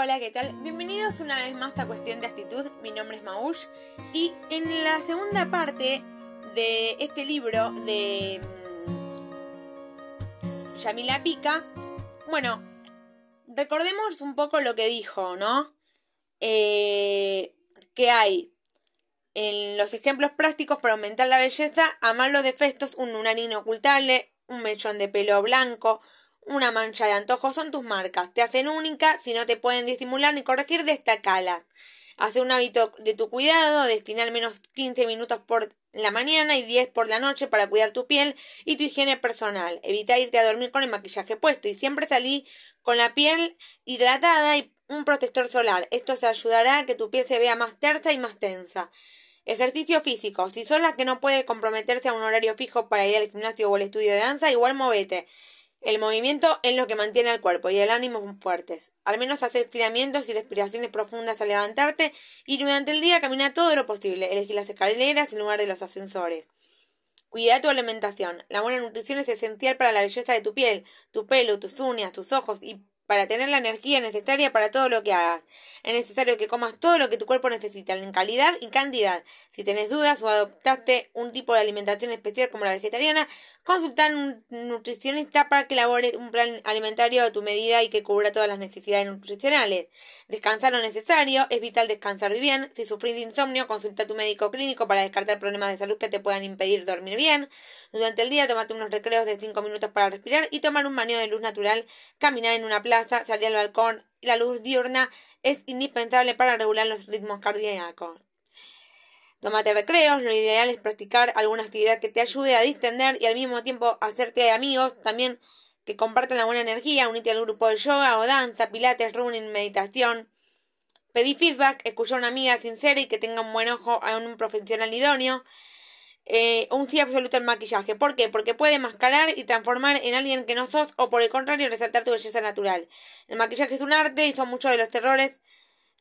Hola, ¿qué tal? Bienvenidos una vez más a Cuestión de Actitud. Mi nombre es Maush y en la segunda parte de este libro de mm, Yamila Pica, bueno, recordemos un poco lo que dijo, ¿no? Eh, que hay en los ejemplos prácticos para aumentar la belleza, amar los defectos, un lunar inocultable, un mechón de pelo blanco, una mancha de antojo son tus marcas. Te hacen única, si no te pueden disimular ni corregir, destacalas. Hace un hábito de tu cuidado, destina al menos 15 minutos por la mañana y 10 por la noche para cuidar tu piel y tu higiene personal. Evita irte a dormir con el maquillaje puesto y siempre salí con la piel hidratada y un protector solar. Esto se ayudará a que tu piel se vea más tersa y más tensa. Ejercicio físico. Si sos la que no puede comprometerse a un horario fijo para ir al gimnasio o al estudio de danza, igual movete. El movimiento es lo que mantiene el cuerpo y el ánimo fuertes. Al menos hace estiramientos y respiraciones profundas al levantarte y durante el día camina todo lo posible. Elegir las escaleras en lugar de los ascensores. Cuida tu alimentación. La buena nutrición es esencial para la belleza de tu piel, tu pelo, tus uñas, tus ojos y para tener la energía necesaria para todo lo que hagas. Es necesario que comas todo lo que tu cuerpo necesita, en calidad y cantidad. Si tenés dudas o adoptaste un tipo de alimentación especial como la vegetariana, consulta a un nutricionista para que elabore un plan alimentario a tu medida y que cubra todas las necesidades nutricionales. Descansar lo necesario, es vital descansar bien. Si sufrís de insomnio, consulta a tu médico clínico para descartar problemas de salud que te puedan impedir dormir bien. Durante el día, tomate unos recreos de 5 minutos para respirar y tomar un baño de luz natural, caminar en una salir al balcón y la luz diurna es indispensable para regular los ritmos cardíacos. Tómate recreos, lo ideal es practicar alguna actividad que te ayude a distender y al mismo tiempo hacerte amigos, también que compartan la buena energía, unite al grupo de yoga o danza, pilates, running, meditación. Pedí feedback, escucha a una amiga sincera y que tenga un buen ojo a un profesional idóneo eh, un sí absoluto al maquillaje. ¿Por qué? Porque puede mascarar y transformar en alguien que no sos o por el contrario resaltar tu belleza natural. El maquillaje es un arte y son muchos de los terrores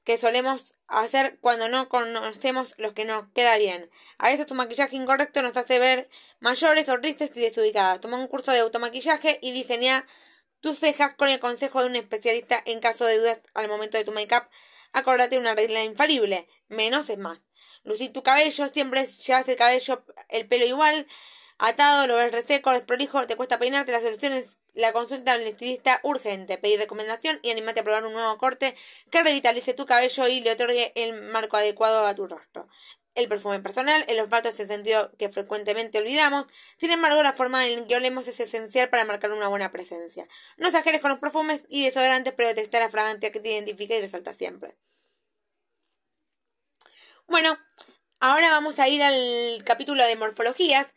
que solemos hacer cuando no conocemos lo que nos queda bien. A veces un maquillaje incorrecto nos hace ver mayores o tristes y desubicadas. Toma un curso de automaquillaje y diseña tus cejas con el consejo de un especialista en caso de dudas al momento de tu make-up. Acordate una regla infalible. Menos es más lucir tu cabello, siempre llevas el cabello, el pelo igual, atado, lo ves reseco, desprolijo, te cuesta peinarte, la solución es la consulta al estilista urgente, pedir recomendación y animate a probar un nuevo corte que revitalice tu cabello y le otorgue el marco adecuado a tu rostro. El perfume personal, el olfato es el sentido que frecuentemente olvidamos, sin embargo la forma en que olemos es esencial para marcar una buena presencia. No exageres con los perfumes y desodorantes, pero detesta la fragancia que te identifica y resalta siempre. Bueno, ahora vamos a ir al capítulo de morfologías.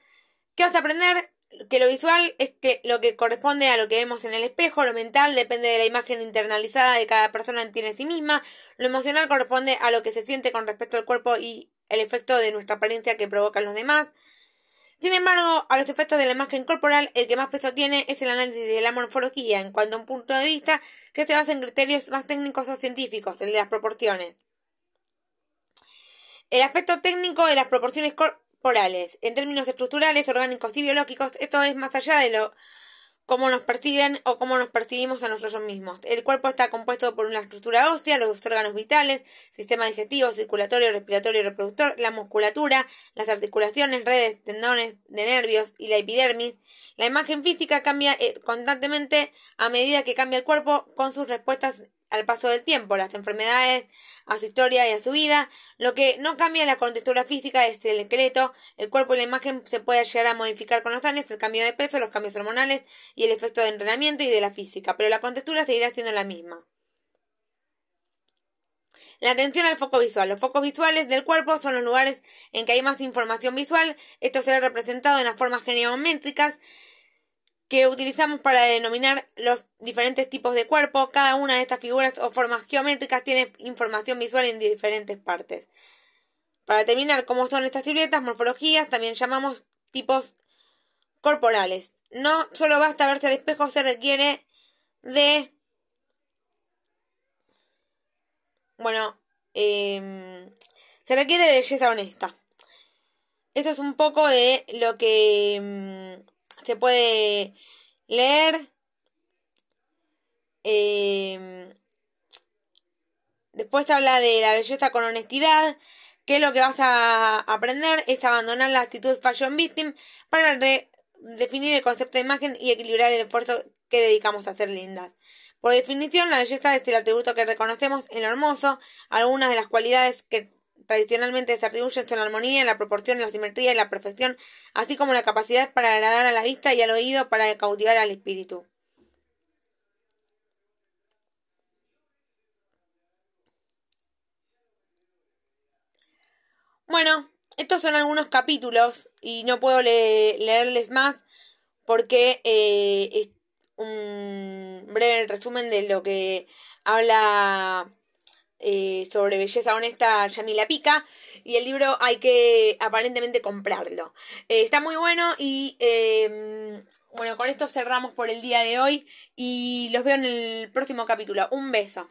¿Qué vas a aprender? Que lo visual es que lo que corresponde a lo que vemos en el espejo, lo mental depende de la imagen internalizada de cada persona en sí misma, lo emocional corresponde a lo que se siente con respecto al cuerpo y el efecto de nuestra apariencia que provocan los demás. Sin embargo, a los efectos de la imagen corporal, el que más peso tiene es el análisis de la morfología en cuanto a un punto de vista que se basa en criterios más técnicos o científicos, el de las proporciones. El aspecto técnico de las proporciones corporales, en términos estructurales, orgánicos y biológicos, esto es más allá de lo cómo nos perciben o cómo nos percibimos a nosotros mismos. El cuerpo está compuesto por una estructura ósea, los órganos vitales, sistema digestivo, circulatorio, respiratorio y reproductor, la musculatura, las articulaciones, redes, tendones de nervios y la epidermis. La imagen física cambia eh, constantemente a medida que cambia el cuerpo con sus respuestas al paso del tiempo, las enfermedades, a su historia y a su vida. Lo que no cambia la contextura física es el esqueleto, el cuerpo y la imagen se puede llegar a modificar con los años, el cambio de peso, los cambios hormonales y el efecto de entrenamiento y de la física, pero la contextura seguirá siendo la misma. La atención al foco visual. Los focos visuales del cuerpo son los lugares en que hay más información visual. Esto se ve representado en las formas geométricas que utilizamos para denominar los diferentes tipos de cuerpo. Cada una de estas figuras o formas geométricas tiene información visual en diferentes partes. Para determinar cómo son estas siluetas, morfologías, también llamamos tipos corporales. No solo basta verse al espejo, se requiere de... Bueno, em, se requiere de belleza honesta. Esto es un poco de lo que em, se puede leer. Em, Después habla de la belleza con honestidad, que lo que vas a aprender es abandonar la actitud fashion victim para definir el concepto de imagen y equilibrar el esfuerzo que dedicamos a ser lindas. Por definición, la belleza es el atributo que reconocemos en lo hermoso, algunas de las cualidades que tradicionalmente se atribuyen son la armonía, la proporción, la simetría y la perfección, así como la capacidad para agradar a la vista y al oído para cautivar al espíritu. Bueno, estos son algunos capítulos y no puedo leerles más porque eh, es un breve resumen de lo que habla eh, sobre belleza honesta Yamila Pica y el libro hay que aparentemente comprarlo. Eh, está muy bueno y em, bueno, con esto cerramos por el día de hoy y los veo en el próximo capítulo. Un beso.